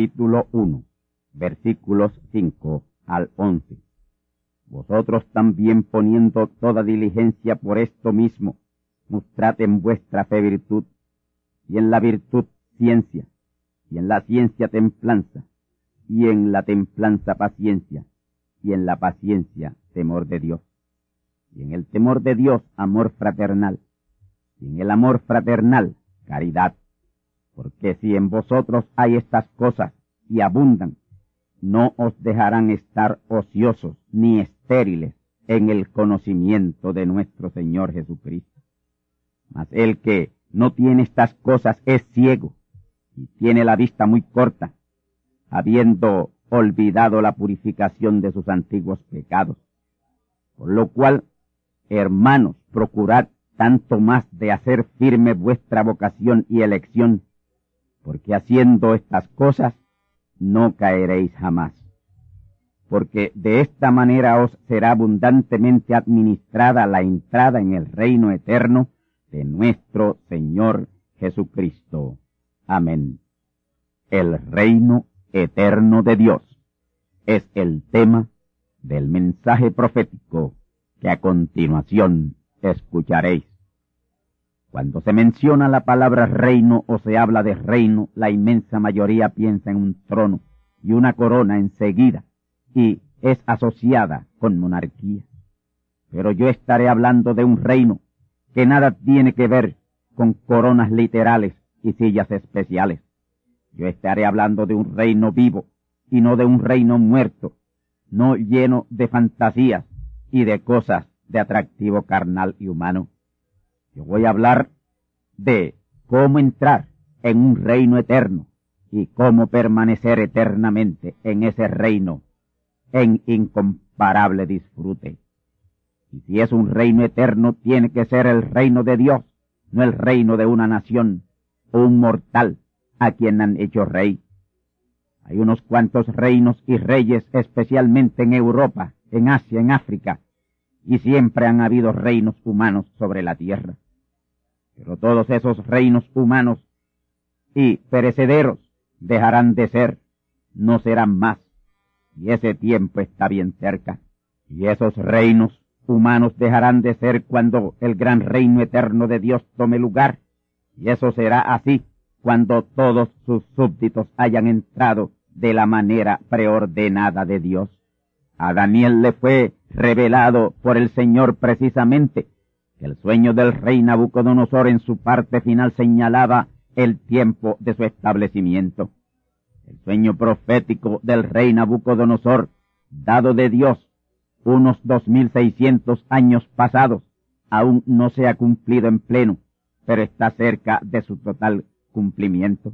Capítulo 1, versículos 5 al 11. Vosotros también poniendo toda diligencia por esto mismo, mostrad en vuestra fe virtud, y en la virtud ciencia, y en la ciencia templanza, y en la templanza paciencia, y en la paciencia temor de Dios, y en el temor de Dios amor fraternal, y en el amor fraternal caridad porque si en vosotros hay estas cosas y abundan, no os dejarán estar ociosos ni estériles en el conocimiento de nuestro Señor Jesucristo. Mas el que no tiene estas cosas es ciego y tiene la vista muy corta, habiendo olvidado la purificación de sus antiguos pecados. Por lo cual, hermanos, procurad tanto más de hacer firme vuestra vocación y elección, porque haciendo estas cosas no caeréis jamás. Porque de esta manera os será abundantemente administrada la entrada en el reino eterno de nuestro Señor Jesucristo. Amén. El reino eterno de Dios es el tema del mensaje profético que a continuación escucharéis. Cuando se menciona la palabra reino o se habla de reino, la inmensa mayoría piensa en un trono y una corona enseguida y es asociada con monarquía. Pero yo estaré hablando de un reino que nada tiene que ver con coronas literales y sillas especiales. Yo estaré hablando de un reino vivo y no de un reino muerto, no lleno de fantasías y de cosas de atractivo carnal y humano. Yo voy a hablar de cómo entrar en un reino eterno y cómo permanecer eternamente en ese reino en incomparable disfrute. Y si es un reino eterno, tiene que ser el reino de Dios, no el reino de una nación o un mortal a quien han hecho rey. Hay unos cuantos reinos y reyes, especialmente en Europa, en Asia, en África, y siempre han habido reinos humanos sobre la tierra. Pero todos esos reinos humanos y perecederos dejarán de ser, no serán más, y ese tiempo está bien cerca. Y esos reinos humanos dejarán de ser cuando el gran reino eterno de Dios tome lugar, y eso será así cuando todos sus súbditos hayan entrado de la manera preordenada de Dios. A Daniel le fue revelado por el Señor precisamente que el sueño del rey Nabucodonosor en su parte final señalaba el tiempo de su establecimiento. El sueño profético del rey Nabucodonosor, dado de Dios unos dos mil seiscientos años pasados, aún no se ha cumplido en pleno, pero está cerca de su total cumplimiento.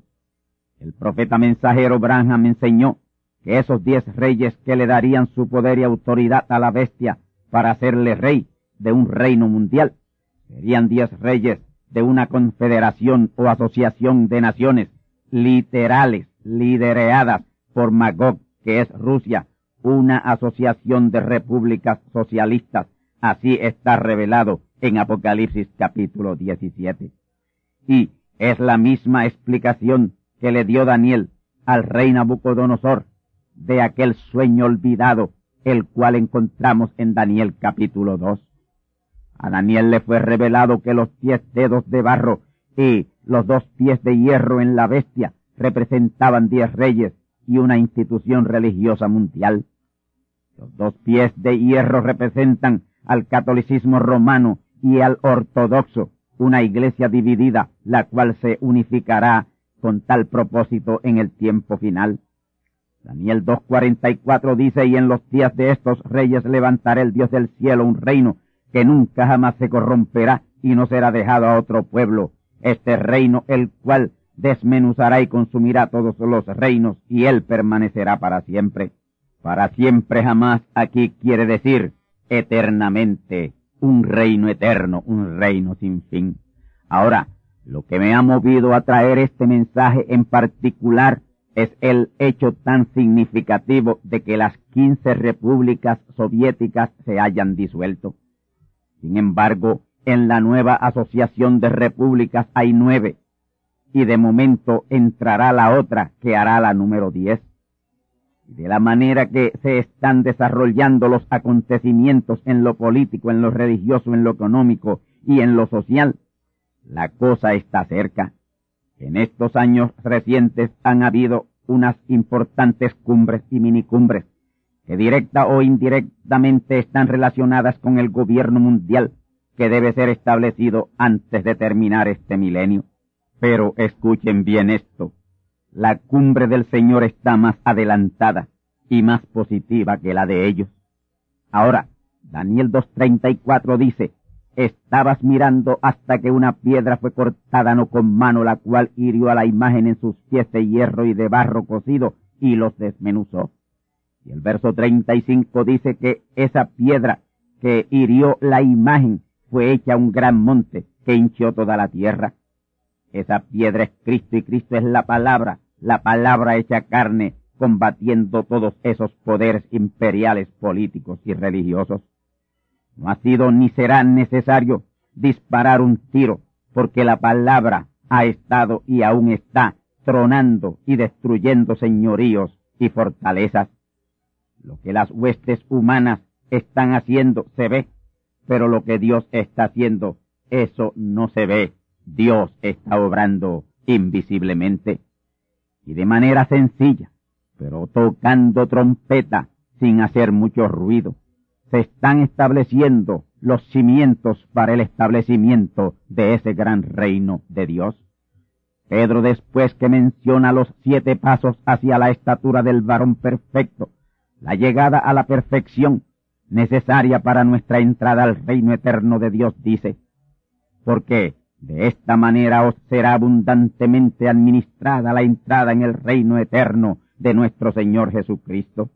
El profeta mensajero Branham enseñó que esos diez reyes que le darían su poder y autoridad a la bestia para hacerle rey de un reino mundial, serían diez reyes de una confederación o asociación de naciones literales, lideradas por Magog, que es Rusia, una asociación de repúblicas socialistas. Así está revelado en Apocalipsis capítulo 17. Y es la misma explicación que le dio Daniel al rey Nabucodonosor de aquel sueño olvidado, el cual encontramos en Daniel capítulo 2. A Daniel le fue revelado que los diez dedos de barro y los dos pies de hierro en la bestia representaban diez reyes y una institución religiosa mundial. Los dos pies de hierro representan al catolicismo romano y al ortodoxo, una iglesia dividida, la cual se unificará con tal propósito en el tiempo final. Daniel 2.44 dice, y en los días de estos reyes levantará el Dios del cielo un reino que nunca jamás se corromperá y no será dejado a otro pueblo. Este reino, el cual desmenuzará y consumirá todos los reinos, y él permanecerá para siempre. Para siempre jamás aquí quiere decir eternamente, un reino eterno, un reino sin fin. Ahora, lo que me ha movido a traer este mensaje en particular es el hecho tan significativo de que las quince repúblicas soviéticas se hayan disuelto. Sin embargo, en la nueva asociación de repúblicas hay nueve, y de momento entrará la otra, que hará la número diez. De la manera que se están desarrollando los acontecimientos en lo político, en lo religioso, en lo económico y en lo social, la cosa está cerca. En estos años recientes han habido unas importantes cumbres y minicumbres que directa o indirectamente están relacionadas con el gobierno mundial que debe ser establecido antes de terminar este milenio. Pero escuchen bien esto. La cumbre del Señor está más adelantada y más positiva que la de ellos. Ahora, Daniel 2.34 dice, estabas mirando hasta que una piedra fue cortada no con mano, la cual hirió a la imagen en sus pies de hierro y de barro cocido y los desmenuzó. Y el verso 35 dice que esa piedra que hirió la imagen fue hecha un gran monte que hinchó toda la tierra. Esa piedra es Cristo y Cristo es la palabra, la palabra hecha carne, combatiendo todos esos poderes imperiales, políticos y religiosos. No ha sido ni será necesario disparar un tiro, porque la palabra ha estado y aún está tronando y destruyendo señoríos y fortalezas. Lo que las huestes humanas están haciendo se ve, pero lo que Dios está haciendo, eso no se ve. Dios está obrando invisiblemente y de manera sencilla, pero tocando trompeta sin hacer mucho ruido. Se están estableciendo los cimientos para el establecimiento de ese gran reino de Dios. Pedro después que menciona los siete pasos hacia la estatura del varón perfecto, la llegada a la perfección necesaria para nuestra entrada al reino eterno de Dios, dice, porque de esta manera os será abundantemente administrada la entrada en el reino eterno de nuestro Señor Jesucristo.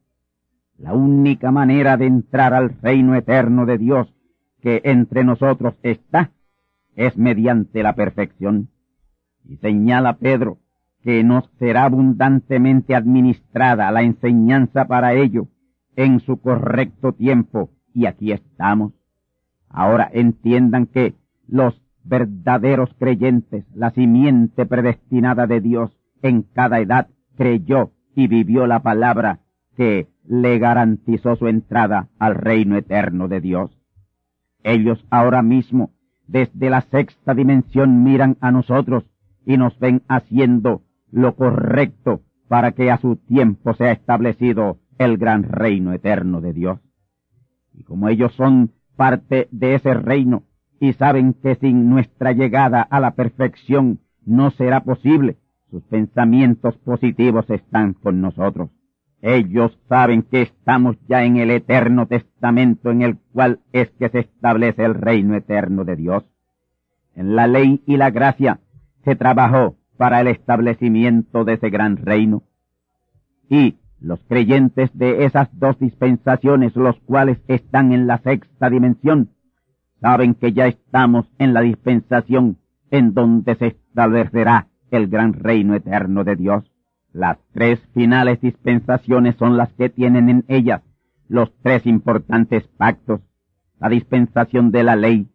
La única manera de entrar al reino eterno de Dios que entre nosotros está es mediante la perfección. Y señala Pedro que nos será abundantemente administrada la enseñanza para ello en su correcto tiempo, y aquí estamos. Ahora entiendan que los verdaderos creyentes, la simiente predestinada de Dios en cada edad, creyó y vivió la palabra que le garantizó su entrada al reino eterno de Dios. Ellos ahora mismo, desde la sexta dimensión, miran a nosotros y nos ven haciendo lo correcto para que a su tiempo sea establecido el gran reino eterno de Dios. Y como ellos son parte de ese reino y saben que sin nuestra llegada a la perfección no será posible, sus pensamientos positivos están con nosotros. Ellos saben que estamos ya en el eterno testamento en el cual es que se establece el reino eterno de Dios. En la ley y la gracia se trabajó para el establecimiento de ese gran reino. Y los creyentes de esas dos dispensaciones, los cuales están en la sexta dimensión, saben que ya estamos en la dispensación en donde se establecerá el gran reino eterno de Dios. Las tres finales dispensaciones son las que tienen en ellas los tres importantes pactos, la dispensación de la ley,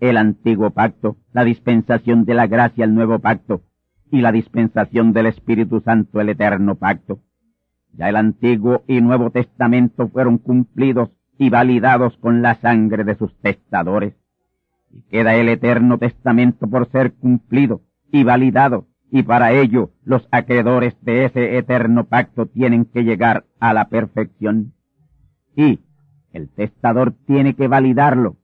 el antiguo pacto, la dispensación de la gracia, el nuevo pacto, y la dispensación del Espíritu Santo, el eterno pacto. Ya el Antiguo y Nuevo Testamento fueron cumplidos y validados con la sangre de sus testadores. Y queda el Eterno Testamento por ser cumplido y validado y para ello los acreedores de ese eterno pacto tienen que llegar a la perfección. Y el testador tiene que validarlo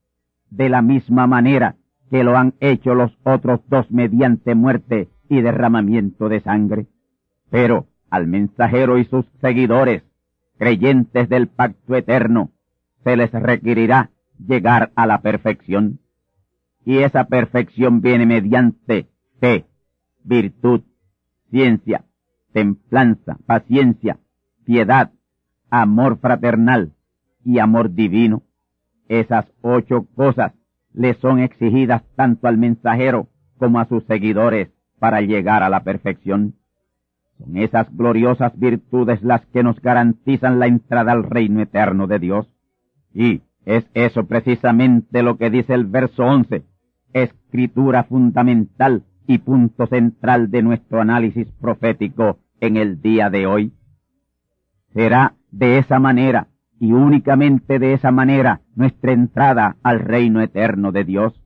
de la misma manera que lo han hecho los otros dos mediante muerte y derramamiento de sangre. Pero al mensajero y sus seguidores, creyentes del pacto eterno, se les requerirá llegar a la perfección. Y esa perfección viene mediante fe, virtud, ciencia, templanza, paciencia, piedad, amor fraternal y amor divino. Esas ocho cosas le son exigidas tanto al mensajero como a sus seguidores para llegar a la perfección. Son esas gloriosas virtudes las que nos garantizan la entrada al reino eterno de Dios. Y es eso precisamente lo que dice el verso once, escritura fundamental y punto central de nuestro análisis profético en el día de hoy. Será de esa manera y únicamente de esa manera nuestra entrada al reino eterno de Dios.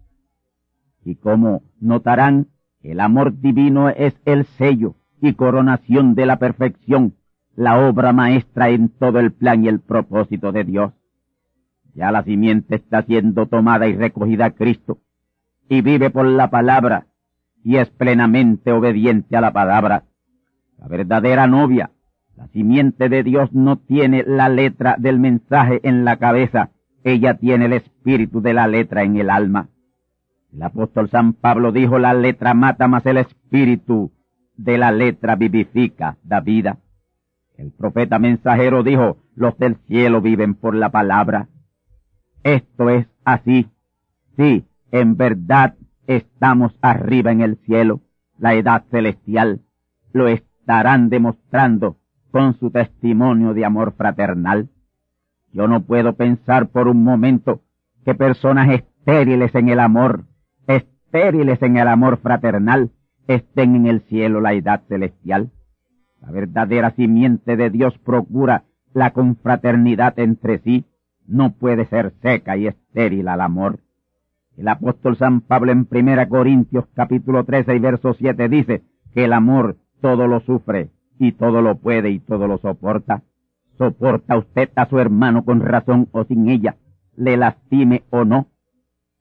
Y como notarán, el amor divino es el sello y coronación de la perfección, la obra maestra en todo el plan y el propósito de Dios. Ya la simiente está siendo tomada y recogida a Cristo, y vive por la palabra, y es plenamente obediente a la palabra. La verdadera novia, la simiente de Dios no tiene la letra del mensaje en la cabeza, ella tiene el espíritu de la letra en el alma. El apóstol San Pablo dijo, la letra mata, más el espíritu de la letra vivifica, da vida. El profeta mensajero dijo, los del cielo viven por la palabra. Esto es así. Sí, en verdad estamos arriba en el cielo, la edad celestial, lo estarán demostrando con su testimonio de amor fraternal. Yo no puedo pensar por un momento que personas estériles en el amor, estériles en el amor fraternal, estén en el cielo la edad celestial. La verdadera simiente de Dios procura la confraternidad entre sí, no puede ser seca y estéril al amor. El apóstol San Pablo en Primera Corintios capítulo 13 y verso 7 dice que el amor todo lo sufre y todo lo puede y todo lo soporta. ¿Soporta usted a su hermano con razón o sin ella? ¿Le lastime o no?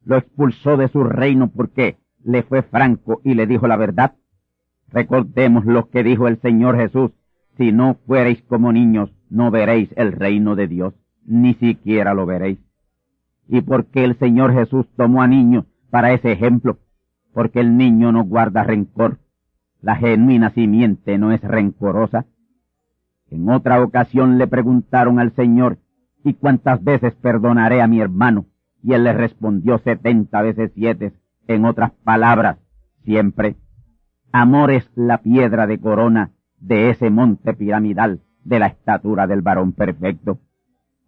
¿Lo expulsó de su reino porque le fue franco y le dijo la verdad? Recordemos lo que dijo el Señor Jesús. Si no fuereis como niños, no veréis el reino de Dios, ni siquiera lo veréis y porque el Señor Jesús tomó a niños para ese ejemplo, porque el niño no guarda rencor, la genuina simiente no es rencorosa. En otra ocasión le preguntaron al Señor, ¿y cuántas veces perdonaré a mi hermano? Y él le respondió setenta veces siete, en otras palabras, siempre. Amor es la piedra de corona de ese monte piramidal de la estatura del varón perfecto.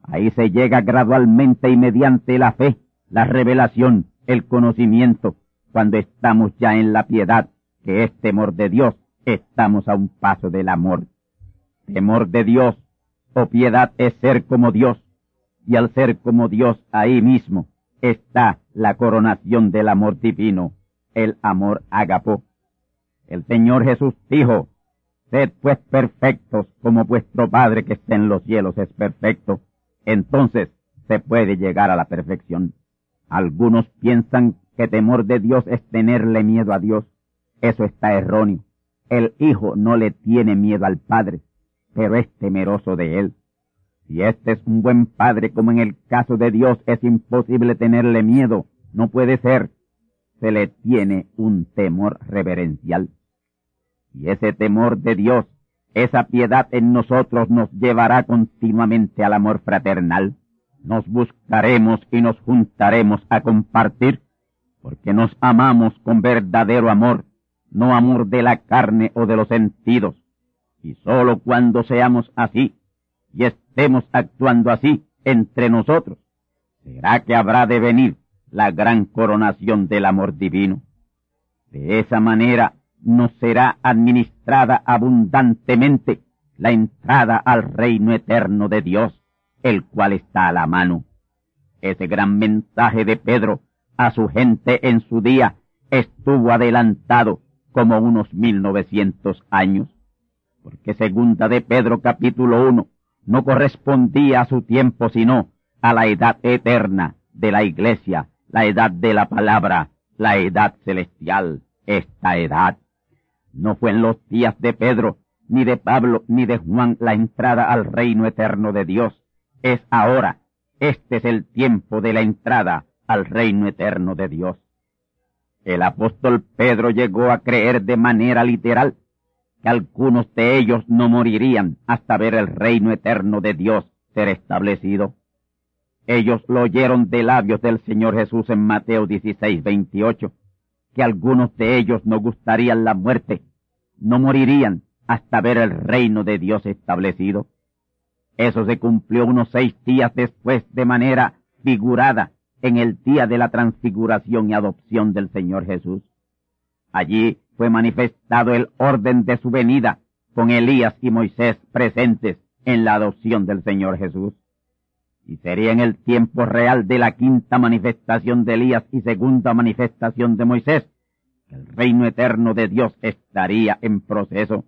Ahí se llega gradualmente y mediante la fe, la revelación, el conocimiento. Cuando estamos ya en la piedad, que es temor de Dios, estamos a un paso del amor. Temor de Dios o piedad es ser como Dios, y al ser como Dios ahí mismo está la coronación del amor divino, el amor agapo. El Señor Jesús dijo, Sed pues perfectos como vuestro Padre que está en los cielos es perfecto entonces se puede llegar a la perfección. Algunos piensan que temor de Dios es tenerle miedo a Dios. Eso está erróneo. El Hijo no le tiene miedo al Padre. pero es temeroso de él. Si este es un buen padre, como en el caso de Dios, es imposible tenerle miedo. No puede ser. Se le tiene un temor reverencial. Y ese temor de Dios, esa piedad en nosotros nos llevará continuamente al amor fraternal. Nos buscaremos y nos juntaremos a compartir, porque nos amamos con verdadero amor, no amor de la carne o de los sentidos. Y sólo cuando seamos así, y estemos actuando así entre nosotros, será que habrá de venir la gran coronación del amor divino. De esa manera nos será administrada abundantemente la entrada al reino eterno de Dios, el cual está a la mano. Ese gran mensaje de Pedro a su gente en su día estuvo adelantado como unos mil novecientos años, porque segunda de Pedro capítulo uno no correspondía a su tiempo, sino a la edad eterna de la iglesia, la edad de la palabra, la edad celestial, esta edad. No fue en los días de Pedro, ni de Pablo, ni de Juan la entrada al reino eterno de Dios. Es ahora. Este es el tiempo de la entrada al reino eterno de Dios. El apóstol Pedro llegó a creer de manera literal que algunos de ellos no morirían hasta ver el reino eterno de Dios ser establecido. Ellos lo oyeron de labios del Señor Jesús en Mateo 16, 28, que algunos de ellos no gustarían la muerte, no morirían hasta ver el reino de Dios establecido. Eso se cumplió unos seis días después de manera figurada en el día de la transfiguración y adopción del Señor Jesús. Allí fue manifestado el orden de su venida con Elías y Moisés presentes en la adopción del Señor Jesús. Y sería en el tiempo real de la quinta manifestación de Elías y segunda manifestación de Moisés que el reino eterno de Dios estaría en proceso.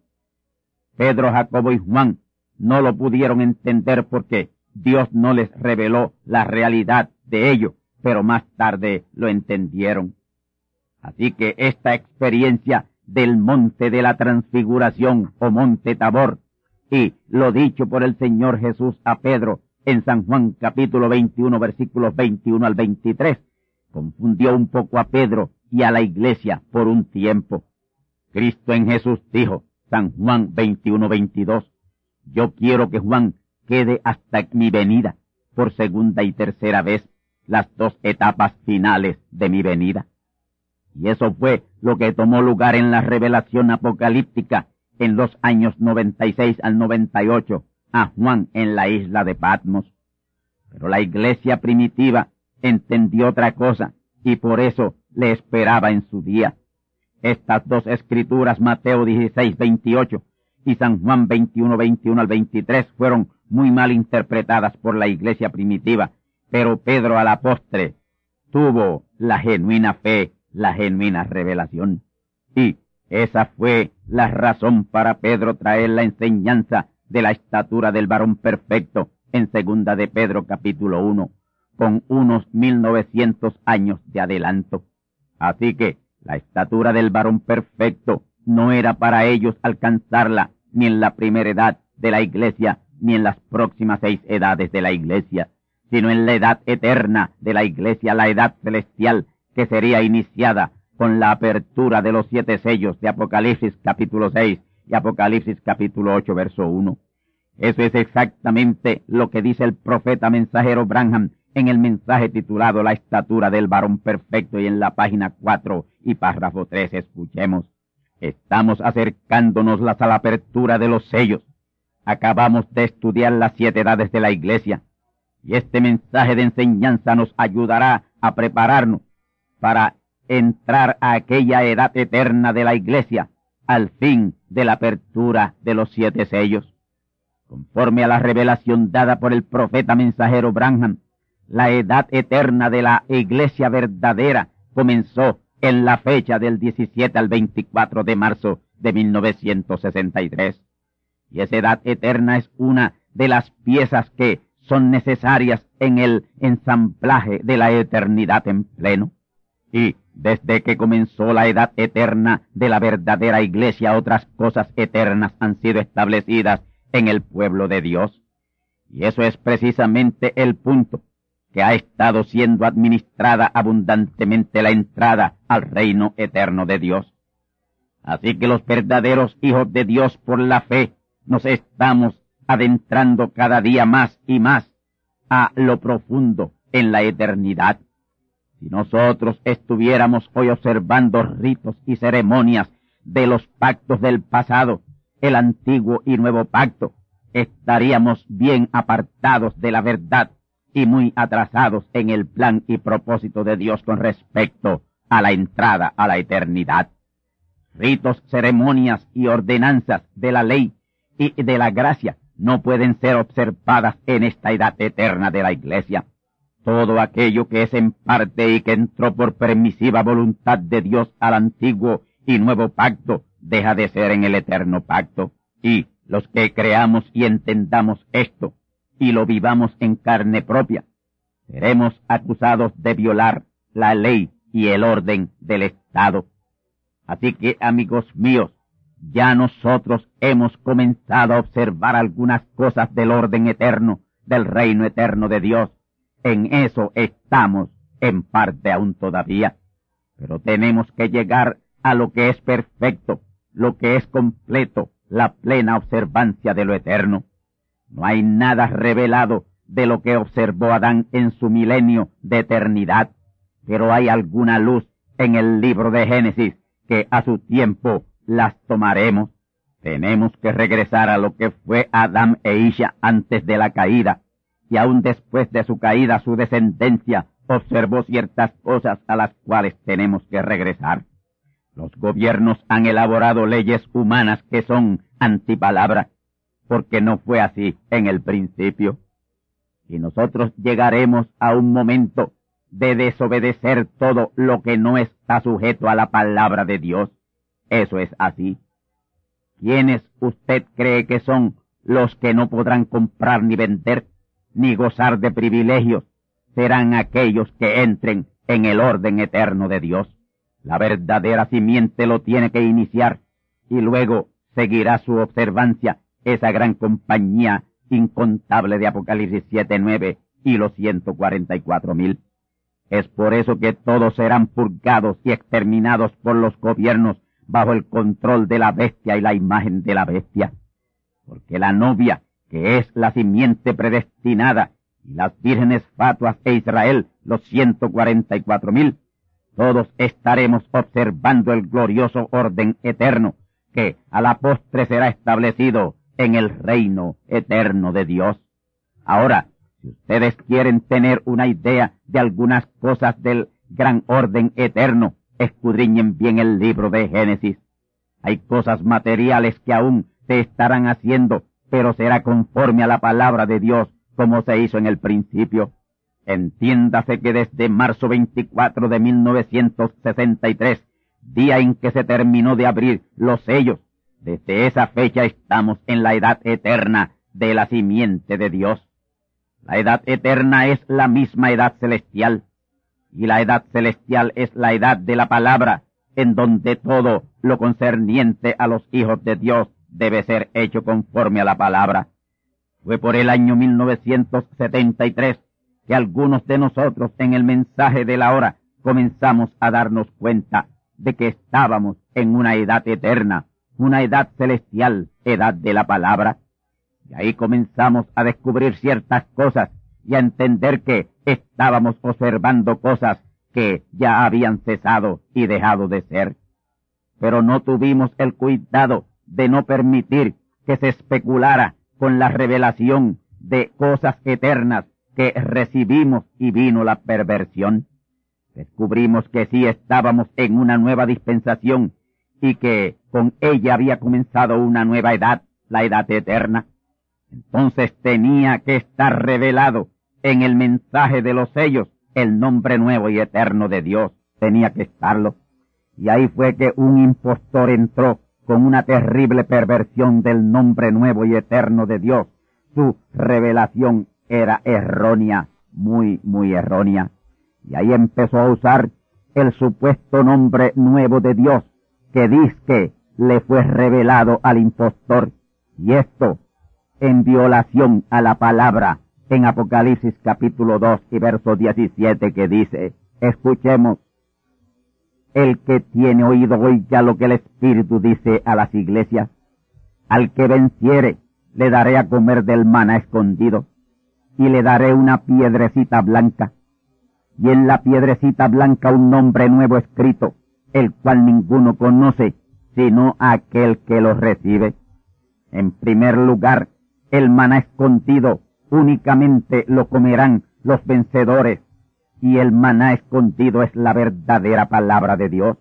Pedro, Jacobo y Juan no lo pudieron entender porque Dios no les reveló la realidad de ello, pero más tarde lo entendieron. Así que esta experiencia del monte de la transfiguración o monte Tabor y lo dicho por el Señor Jesús a Pedro en San Juan capítulo 21 versículos 21 al 23 confundió un poco a Pedro y a la iglesia por un tiempo. Cristo en Jesús dijo, San Juan 21 22, yo quiero que Juan quede hasta mi venida por segunda y tercera vez, las dos etapas finales de mi venida. Y eso fue lo que tomó lugar en la revelación apocalíptica en los años 96 al 98 a Juan en la isla de Patmos. Pero la iglesia primitiva entendió otra cosa y por eso le esperaba en su día. Estas dos escrituras, Mateo 16, 28 y San Juan 21, 21 al 23, fueron muy mal interpretadas por la iglesia primitiva, pero Pedro a la postre tuvo la genuina fe la genuina revelación. Y esa fue la razón para Pedro traer la enseñanza de la estatura del varón perfecto en segunda de Pedro capítulo 1, con unos mil novecientos años de adelanto. Así que la estatura del varón perfecto no era para ellos alcanzarla ni en la primera edad de la iglesia, ni en las próximas seis edades de la iglesia, sino en la edad eterna de la iglesia, la edad celestial, que sería iniciada con la apertura de los siete sellos de Apocalipsis capítulo 6 y Apocalipsis capítulo 8 verso 1. Eso es exactamente lo que dice el profeta mensajero Branham en el mensaje titulado La estatura del varón perfecto y en la página 4 y párrafo 3 escuchemos. Estamos acercándonos a la apertura de los sellos. Acabamos de estudiar las siete edades de la iglesia y este mensaje de enseñanza nos ayudará a prepararnos para entrar a aquella edad eterna de la iglesia al fin de la apertura de los siete sellos. Conforme a la revelación dada por el profeta mensajero Branham, la edad eterna de la iglesia verdadera comenzó en la fecha del 17 al 24 de marzo de 1963. Y esa edad eterna es una de las piezas que son necesarias en el ensamblaje de la eternidad en pleno. Y desde que comenzó la edad eterna de la verdadera iglesia, otras cosas eternas han sido establecidas en el pueblo de Dios. Y eso es precisamente el punto, que ha estado siendo administrada abundantemente la entrada al reino eterno de Dios. Así que los verdaderos hijos de Dios por la fe nos estamos adentrando cada día más y más a lo profundo en la eternidad. Si nosotros estuviéramos hoy observando ritos y ceremonias de los pactos del pasado, el antiguo y nuevo pacto, estaríamos bien apartados de la verdad y muy atrasados en el plan y propósito de Dios con respecto a la entrada a la eternidad. Ritos, ceremonias y ordenanzas de la ley y de la gracia no pueden ser observadas en esta edad eterna de la iglesia. Todo aquello que es en parte y que entró por permisiva voluntad de Dios al antiguo y nuevo pacto deja de ser en el eterno pacto. Y los que creamos y entendamos esto y lo vivamos en carne propia, seremos acusados de violar la ley y el orden del Estado. Así que, amigos míos, ya nosotros hemos comenzado a observar algunas cosas del orden eterno, del reino eterno de Dios. En eso estamos, en parte aún todavía. Pero tenemos que llegar a lo que es perfecto, lo que es completo, la plena observancia de lo eterno. No hay nada revelado de lo que observó Adán en su milenio de eternidad, pero hay alguna luz en el libro de Génesis que a su tiempo las tomaremos. Tenemos que regresar a lo que fue Adán e Isha antes de la caída, y aún después de su caída su descendencia observó ciertas cosas a las cuales tenemos que regresar. Los gobiernos han elaborado leyes humanas que son antipalabra, porque no fue así en el principio. Y nosotros llegaremos a un momento de desobedecer todo lo que no está sujeto a la palabra de Dios. Eso es así. ¿Quiénes usted cree que son los que no podrán comprar ni vender, ni gozar de privilegios? Serán aquellos que entren en el orden eterno de Dios. La verdadera simiente lo tiene que iniciar y luego seguirá su observancia esa gran compañía incontable de Apocalipsis 7.9 y los 144 mil. Es por eso que todos serán purgados y exterminados por los gobiernos bajo el control de la bestia y la imagen de la bestia. Porque la novia, que es la simiente predestinada, y las vírgenes fatuas e Israel, los ciento cuarenta y cuatro mil, todos estaremos observando el glorioso orden eterno que a la postre será establecido en el reino eterno de Dios. Ahora, si ustedes quieren tener una idea de algunas cosas del gran orden eterno, escudriñen bien el libro de Génesis. Hay cosas materiales que aún se estarán haciendo, pero será conforme a la palabra de Dios como se hizo en el principio. Entiéndase que desde marzo 24 de 1963, día en que se terminó de abrir los sellos, desde esa fecha estamos en la edad eterna de la simiente de Dios. La edad eterna es la misma edad celestial y la edad celestial es la edad de la palabra, en donde todo lo concerniente a los hijos de Dios debe ser hecho conforme a la palabra. Fue por el año 1973 que algunos de nosotros en el mensaje de la hora comenzamos a darnos cuenta de que estábamos en una edad eterna, una edad celestial, edad de la palabra. Y ahí comenzamos a descubrir ciertas cosas y a entender que estábamos observando cosas que ya habían cesado y dejado de ser. Pero no tuvimos el cuidado de no permitir que se especulara con la revelación de cosas eternas que recibimos y vino la perversión. Descubrimos que sí estábamos en una nueva dispensación y que con ella había comenzado una nueva edad, la edad eterna. Entonces tenía que estar revelado en el mensaje de los sellos el nombre nuevo y eterno de Dios. Tenía que estarlo. Y ahí fue que un impostor entró con una terrible perversión del nombre nuevo y eterno de Dios. Su revelación era errónea, muy, muy errónea. Y ahí empezó a usar el supuesto nombre nuevo de Dios, que dice que le fue revelado al impostor. Y esto en violación a la palabra en Apocalipsis capítulo 2 y verso 17 que dice, escuchemos, el que tiene oído oiga lo que el Espíritu dice a las iglesias, al que venciere le daré a comer del maná escondido, y le daré una piedrecita blanca, y en la piedrecita blanca un nombre nuevo escrito, el cual ninguno conoce, sino aquel que lo recibe. En primer lugar, el maná escondido únicamente lo comerán los vencedores, y el maná escondido es la verdadera palabra de Dios.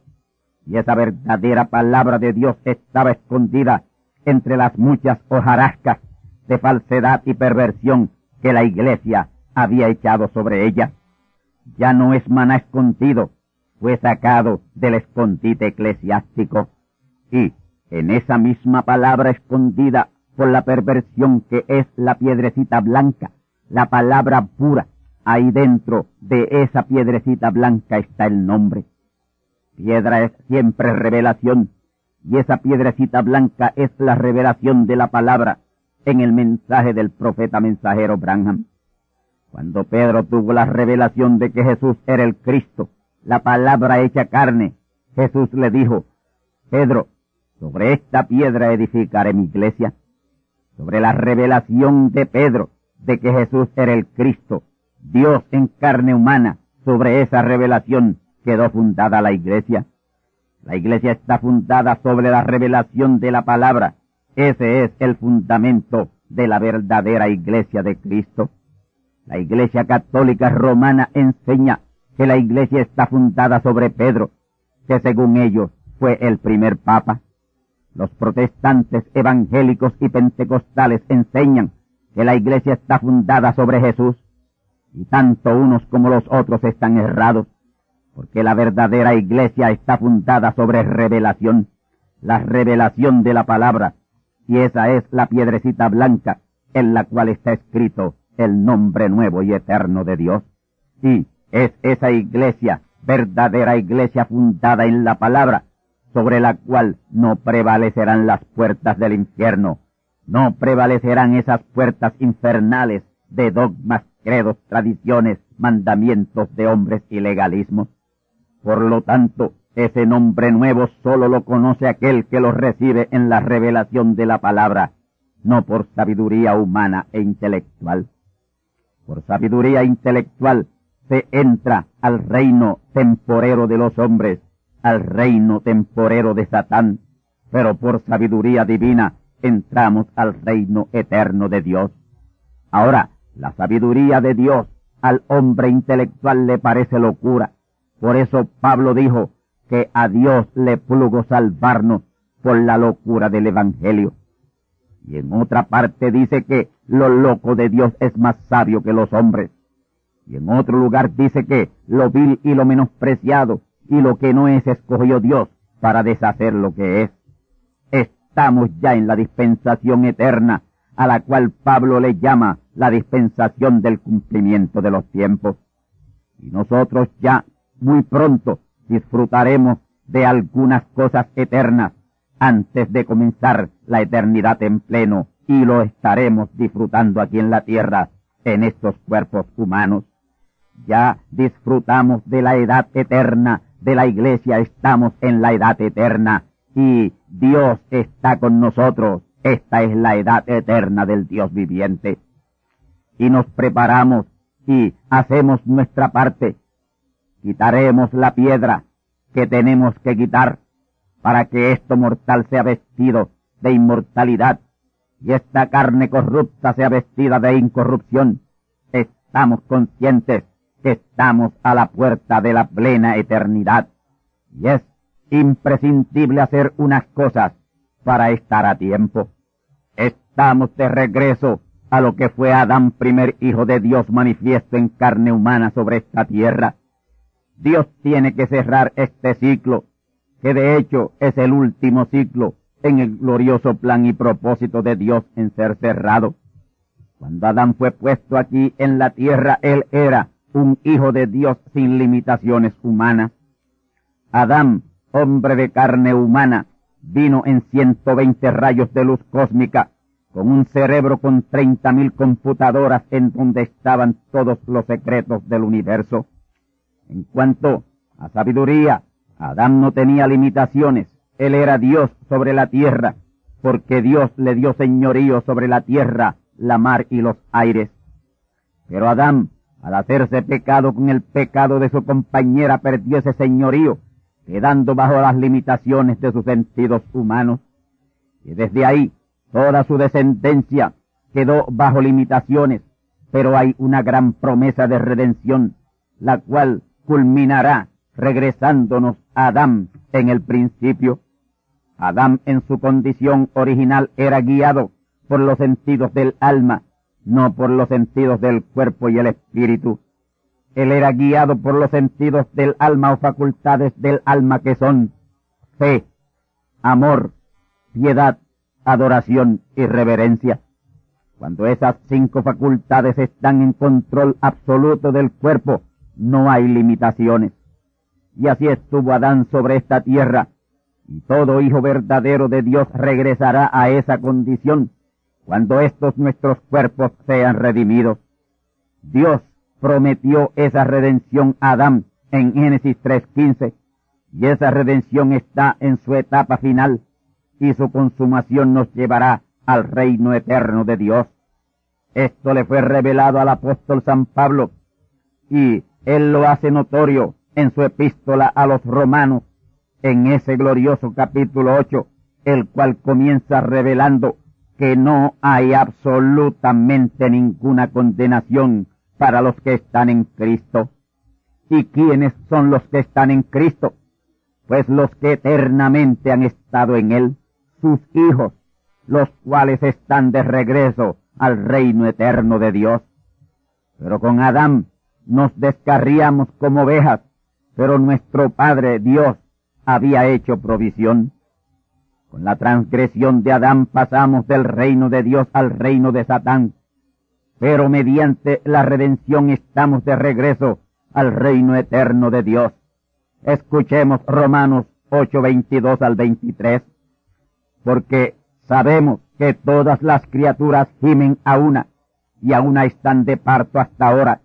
Y esa verdadera palabra de Dios estaba escondida entre las muchas hojarascas de falsedad y perversión que la iglesia había echado sobre ella. Ya no es maná escondido, fue sacado del escondite eclesiástico. Y en esa misma palabra escondida por la perversión que es la piedrecita blanca, la palabra pura, ahí dentro de esa piedrecita blanca está el nombre. Piedra es siempre revelación, y esa piedrecita blanca es la revelación de la palabra en el mensaje del profeta mensajero Branham. Cuando Pedro tuvo la revelación de que Jesús era el Cristo, la palabra hecha carne, Jesús le dijo, Pedro, sobre esta piedra edificaré mi iglesia. Sobre la revelación de Pedro de que Jesús era el Cristo, Dios en carne humana, sobre esa revelación quedó fundada la iglesia. La iglesia está fundada sobre la revelación de la palabra. Ese es el fundamento de la verdadera iglesia de Cristo. La iglesia católica romana enseña que la iglesia está fundada sobre Pedro, que según ellos fue el primer papa. Los protestantes evangélicos y pentecostales enseñan que la iglesia está fundada sobre Jesús, y tanto unos como los otros están errados porque la verdadera iglesia está fundada sobre revelación, la revelación de la palabra, y esa es la piedrecita blanca en la cual está escrito el nombre nuevo y eterno de Dios. Sí, es esa iglesia, verdadera iglesia fundada en la palabra, sobre la cual no prevalecerán las puertas del infierno, no prevalecerán esas puertas infernales de dogmas, credos, tradiciones, mandamientos de hombres y legalismos. Por lo tanto, ese nombre nuevo solo lo conoce aquel que lo recibe en la revelación de la palabra, no por sabiduría humana e intelectual. Por sabiduría intelectual se entra al reino temporero de los hombres, al reino temporero de Satán, pero por sabiduría divina entramos al reino eterno de Dios. Ahora, la sabiduría de Dios al hombre intelectual le parece locura, por eso Pablo dijo que a Dios le plugo salvarnos por la locura del Evangelio. Y en otra parte dice que lo loco de Dios es más sabio que los hombres. Y en otro lugar dice que lo vil y lo menospreciado y lo que no es escogió Dios para deshacer lo que es. Estamos ya en la dispensación eterna, a la cual Pablo le llama la dispensación del cumplimiento de los tiempos. Y nosotros ya muy pronto disfrutaremos de algunas cosas eternas antes de comenzar la eternidad en pleno y lo estaremos disfrutando aquí en la tierra en estos cuerpos humanos. Ya disfrutamos de la edad eterna de la iglesia, estamos en la edad eterna y Dios está con nosotros. Esta es la edad eterna del Dios viviente. Y nos preparamos y hacemos nuestra parte quitaremos la piedra que tenemos que quitar para que esto mortal sea vestido de inmortalidad y esta carne corrupta sea vestida de incorrupción. Estamos conscientes que estamos a la puerta de la plena eternidad y es imprescindible hacer unas cosas para estar a tiempo. Estamos de regreso a lo que fue Adán primer hijo de Dios manifiesto en carne humana sobre esta tierra Dios tiene que cerrar este ciclo, que de hecho es el último ciclo en el glorioso plan y propósito de Dios en ser cerrado. Cuando Adán fue puesto aquí en la tierra, él era un hijo de Dios sin limitaciones humanas. Adán, hombre de carne humana, vino en 120 rayos de luz cósmica con un cerebro con treinta mil computadoras en donde estaban todos los secretos del universo. En cuanto a sabiduría, Adán no tenía limitaciones, él era Dios sobre la tierra, porque Dios le dio señorío sobre la tierra, la mar y los aires. Pero Adán, al hacerse pecado con el pecado de su compañera, perdió ese señorío, quedando bajo las limitaciones de sus sentidos humanos. Y desde ahí Toda su descendencia quedó bajo limitaciones, pero hay una gran promesa de redención, la cual culminará regresándonos a Adán en el principio. Adán en su condición original era guiado por los sentidos del alma, no por los sentidos del cuerpo y el espíritu. Él era guiado por los sentidos del alma o facultades del alma que son fe, amor, piedad, adoración y reverencia. Cuando esas cinco facultades están en control absoluto del cuerpo, no hay limitaciones. Y así estuvo Adán sobre esta tierra, y todo hijo verdadero de Dios regresará a esa condición cuando estos nuestros cuerpos sean redimidos. Dios prometió esa redención a Adán en Génesis 3.15, y esa redención está en su etapa final y su consumación nos llevará al reino eterno de Dios. Esto le fue revelado al apóstol San Pablo y él lo hace notorio en su epístola a los romanos en ese glorioso capítulo 8, el cual comienza revelando que no hay absolutamente ninguna condenación para los que están en Cristo. ¿Y quiénes son los que están en Cristo? Pues los que eternamente han estado en Él sus hijos, los cuales están de regreso al reino eterno de Dios. Pero con Adán nos descarriamos como ovejas, pero nuestro Padre Dios había hecho provisión. Con la transgresión de Adán pasamos del reino de Dios al reino de Satán, pero mediante la redención estamos de regreso al reino eterno de Dios. Escuchemos Romanos 8, 22 al 23 porque sabemos que todas las criaturas gimen a una, y a una están de parto hasta ahora.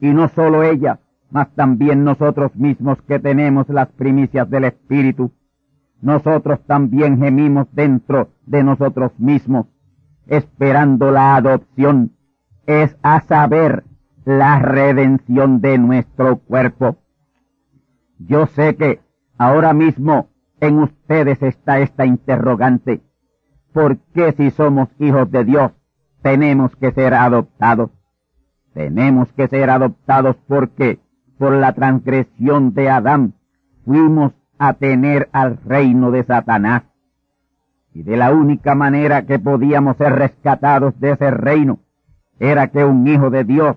Y no solo ella, mas también nosotros mismos que tenemos las primicias del Espíritu. Nosotros también gemimos dentro de nosotros mismos, esperando la adopción, es a saber, la redención de nuestro cuerpo. Yo sé que ahora mismo en ustedes está esta interrogante. ¿Por qué si somos hijos de Dios tenemos que ser adoptados? Tenemos que ser adoptados porque por la transgresión de Adán fuimos a tener al reino de Satanás. Y de la única manera que podíamos ser rescatados de ese reino era que un hijo de Dios,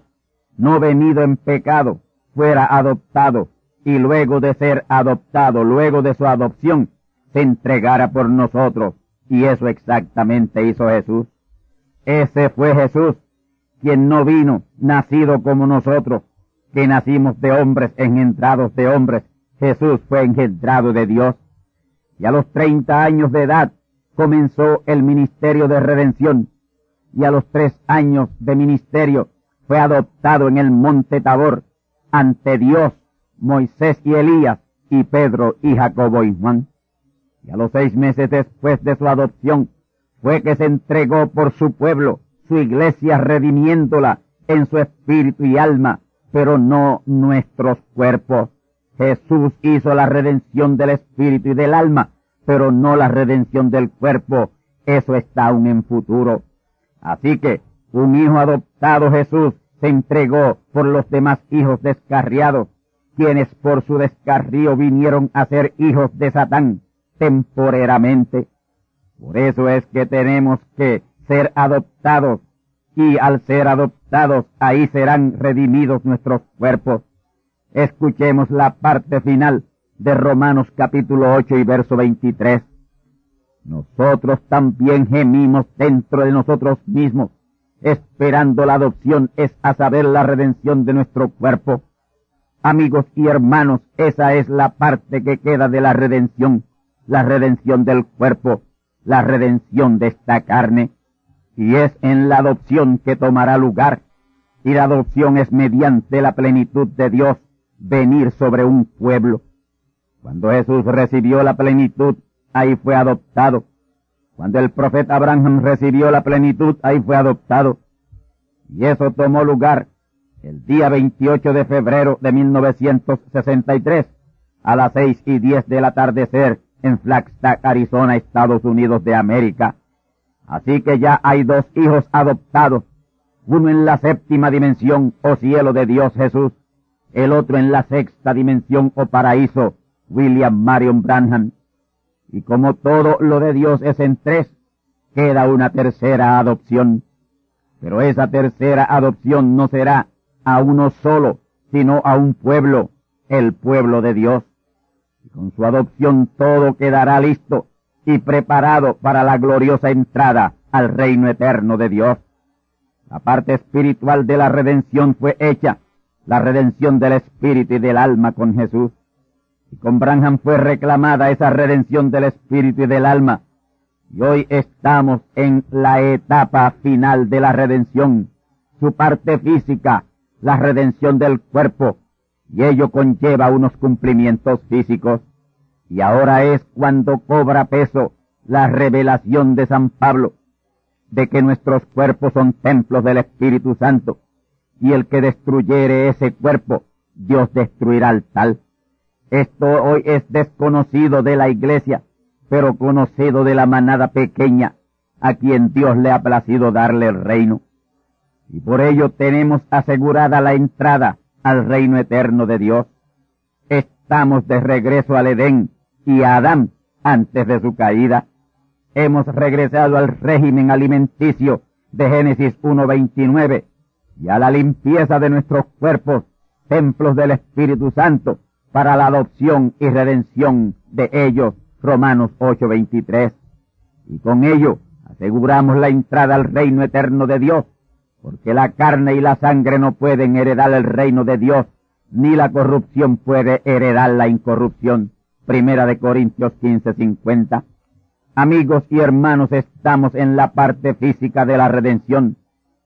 no venido en pecado, fuera adoptado y luego de ser adoptado, luego de su adopción, se entregara por nosotros. Y eso exactamente hizo Jesús. Ese fue Jesús, quien no vino nacido como nosotros, que nacimos de hombres engendrados de hombres. Jesús fue engendrado de Dios. Y a los treinta años de edad comenzó el ministerio de redención. Y a los tres años de ministerio fue adoptado en el monte Tabor ante Dios Moisés y Elías, y Pedro y Jacobo y Juan. Y a los seis meses después de su adopción, fue que se entregó por su pueblo, su iglesia redimiéndola en su espíritu y alma, pero no nuestros cuerpos. Jesús hizo la redención del espíritu y del alma, pero no la redención del cuerpo. Eso está aún en futuro. Así que un hijo adoptado Jesús se entregó por los demás hijos descarriados quienes por su descarrío vinieron a ser hijos de Satán temporeramente. Por eso es que tenemos que ser adoptados y al ser adoptados ahí serán redimidos nuestros cuerpos. Escuchemos la parte final de Romanos capítulo 8 y verso 23. Nosotros también gemimos dentro de nosotros mismos, esperando la adopción, es a saber la redención de nuestro cuerpo Amigos y hermanos, esa es la parte que queda de la redención, la redención del cuerpo, la redención de esta carne. y es en la adopción que tomará lugar, y la adopción es mediante la plenitud de Dios venir sobre un pueblo. Cuando Jesús recibió la plenitud, ahí fue adoptado. Cuando el profeta Abraham recibió la plenitud, ahí fue adoptado. Y eso tomó lugar el día 28 de febrero de 1963 a las seis y diez del atardecer en Flagstaff, Arizona, Estados Unidos de América. Así que ya hay dos hijos adoptados, uno en la séptima dimensión o cielo de Dios Jesús, el otro en la sexta dimensión o paraíso, William Marion Branham. Y como todo lo de Dios es en tres, queda una tercera adopción. Pero esa tercera adopción no será a uno solo, sino a un pueblo, el pueblo de Dios. Y con su adopción todo quedará listo y preparado para la gloriosa entrada al reino eterno de Dios. La parte espiritual de la redención fue hecha, la redención del espíritu y del alma con Jesús. Y con Branham fue reclamada esa redención del espíritu y del alma. Y hoy estamos en la etapa final de la redención, su parte física, la redención del cuerpo, y ello conlleva unos cumplimientos físicos. Y ahora es cuando cobra peso la revelación de San Pablo, de que nuestros cuerpos son templos del Espíritu Santo, y el que destruyere ese cuerpo, Dios destruirá al tal. Esto hoy es desconocido de la iglesia, pero conocido de la manada pequeña, a quien Dios le ha placido darle el reino. Y por ello tenemos asegurada la entrada al reino eterno de Dios. Estamos de regreso al Edén y a Adán antes de su caída. Hemos regresado al régimen alimenticio de Génesis 1.29 y a la limpieza de nuestros cuerpos, templos del Espíritu Santo, para la adopción y redención de ellos, Romanos 8.23. Y con ello aseguramos la entrada al reino eterno de Dios, porque la carne y la sangre no pueden heredar el reino de Dios, ni la corrupción puede heredar la incorrupción. Primera de Corintios 15:50. Amigos y hermanos, estamos en la parte física de la redención,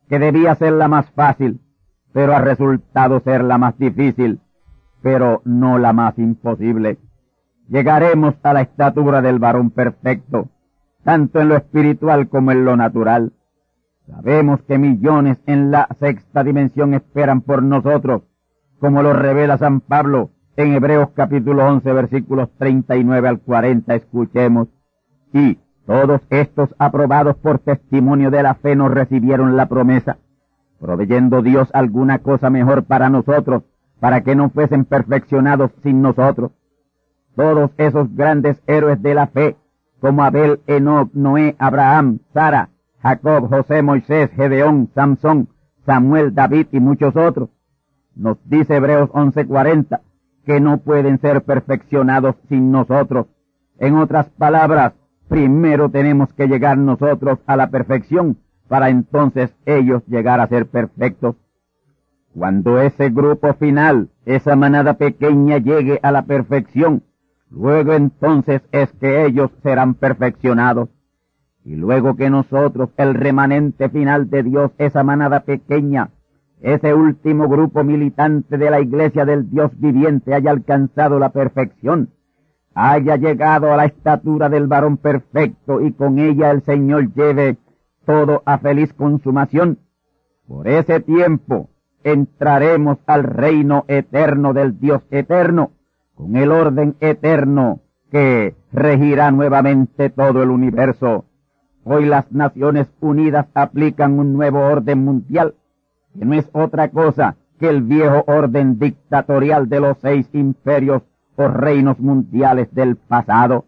que debía ser la más fácil, pero ha resultado ser la más difícil, pero no la más imposible. Llegaremos a la estatura del varón perfecto, tanto en lo espiritual como en lo natural. Sabemos que millones en la sexta dimensión esperan por nosotros, como lo revela San Pablo en Hebreos capítulo 11 versículos 39 al 40. Escuchemos. Y todos estos aprobados por testimonio de la fe nos recibieron la promesa, proveyendo Dios alguna cosa mejor para nosotros, para que no fuesen perfeccionados sin nosotros. Todos esos grandes héroes de la fe, como Abel, Enoch, Noé, Abraham, Sara, Jacob, José, Moisés, Gedeón, Samson, Samuel, David y muchos otros. Nos dice Hebreos 11:40 que no pueden ser perfeccionados sin nosotros. En otras palabras, primero tenemos que llegar nosotros a la perfección para entonces ellos llegar a ser perfectos. Cuando ese grupo final, esa manada pequeña llegue a la perfección, luego entonces es que ellos serán perfeccionados. Y luego que nosotros, el remanente final de Dios, esa manada pequeña, ese último grupo militante de la iglesia del Dios viviente haya alcanzado la perfección, haya llegado a la estatura del varón perfecto y con ella el Señor lleve todo a feliz consumación, por ese tiempo entraremos al reino eterno del Dios eterno, con el orden eterno que regirá nuevamente todo el universo. Hoy las Naciones Unidas aplican un nuevo orden mundial, que no es otra cosa que el viejo orden dictatorial de los seis imperios o reinos mundiales del pasado.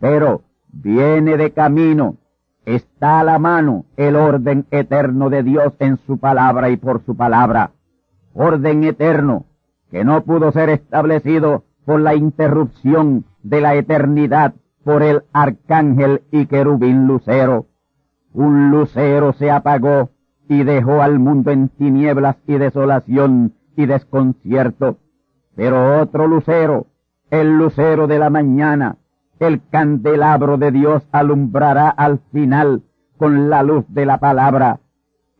Pero viene de camino, está a la mano el orden eterno de Dios en su palabra y por su palabra. Orden eterno que no pudo ser establecido por la interrupción de la eternidad por el arcángel y querubín lucero. Un lucero se apagó y dejó al mundo en tinieblas y desolación y desconcierto. Pero otro lucero, el lucero de la mañana, el candelabro de Dios alumbrará al final con la luz de la palabra.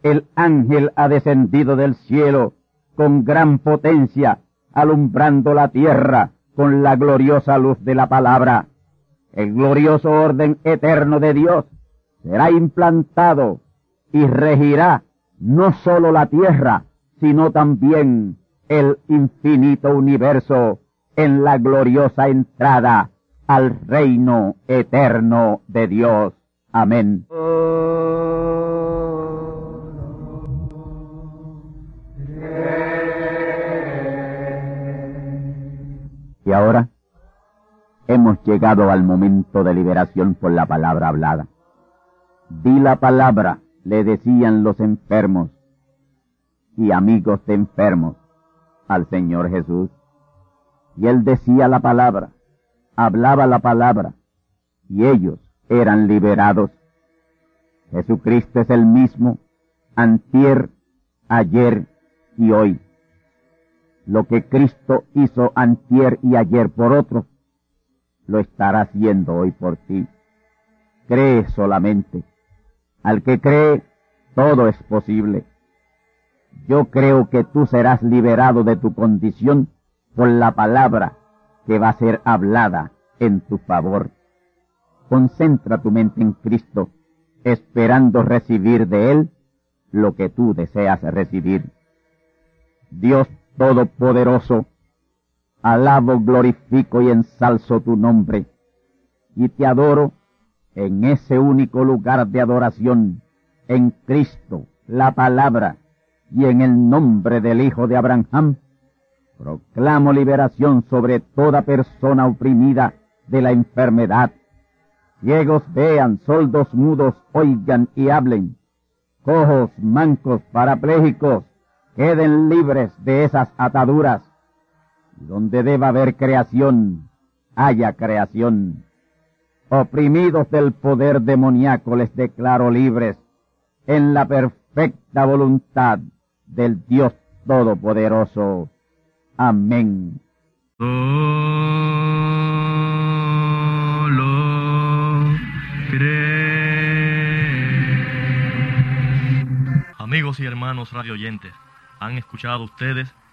El ángel ha descendido del cielo con gran potencia, alumbrando la tierra con la gloriosa luz de la palabra. El glorioso orden eterno de Dios será implantado y regirá no sólo la tierra, sino también el infinito universo en la gloriosa entrada al reino eterno de Dios. Amén. Y ahora hemos llegado al momento de liberación por la palabra hablada. Di la palabra, le decían los enfermos y amigos de enfermos al Señor Jesús. Y él decía la palabra, hablaba la palabra, y ellos eran liberados. Jesucristo es el mismo, antier, ayer y hoy. Lo que Cristo hizo antier y ayer por otros, lo estará haciendo hoy por ti. Cree solamente. Al que cree, todo es posible. Yo creo que tú serás liberado de tu condición por la palabra que va a ser hablada en tu favor. Concentra tu mente en Cristo, esperando recibir de Él lo que tú deseas recibir. Dios Todopoderoso, alabo, glorifico y ensalzo tu nombre, y te adoro en ese único lugar de adoración, en Cristo, la palabra, y en el nombre del Hijo de Abraham, proclamo liberación sobre toda persona oprimida de la enfermedad. Ciegos vean, soldos mudos oigan y hablen, cojos, mancos, parapléjicos, queden libres de esas ataduras. Donde deba haber creación, haya creación. Oprimidos del poder demoníaco les declaro libres en la perfecta voluntad del Dios Todopoderoso. Amén. Amigos y hermanos radioyentes, han escuchado ustedes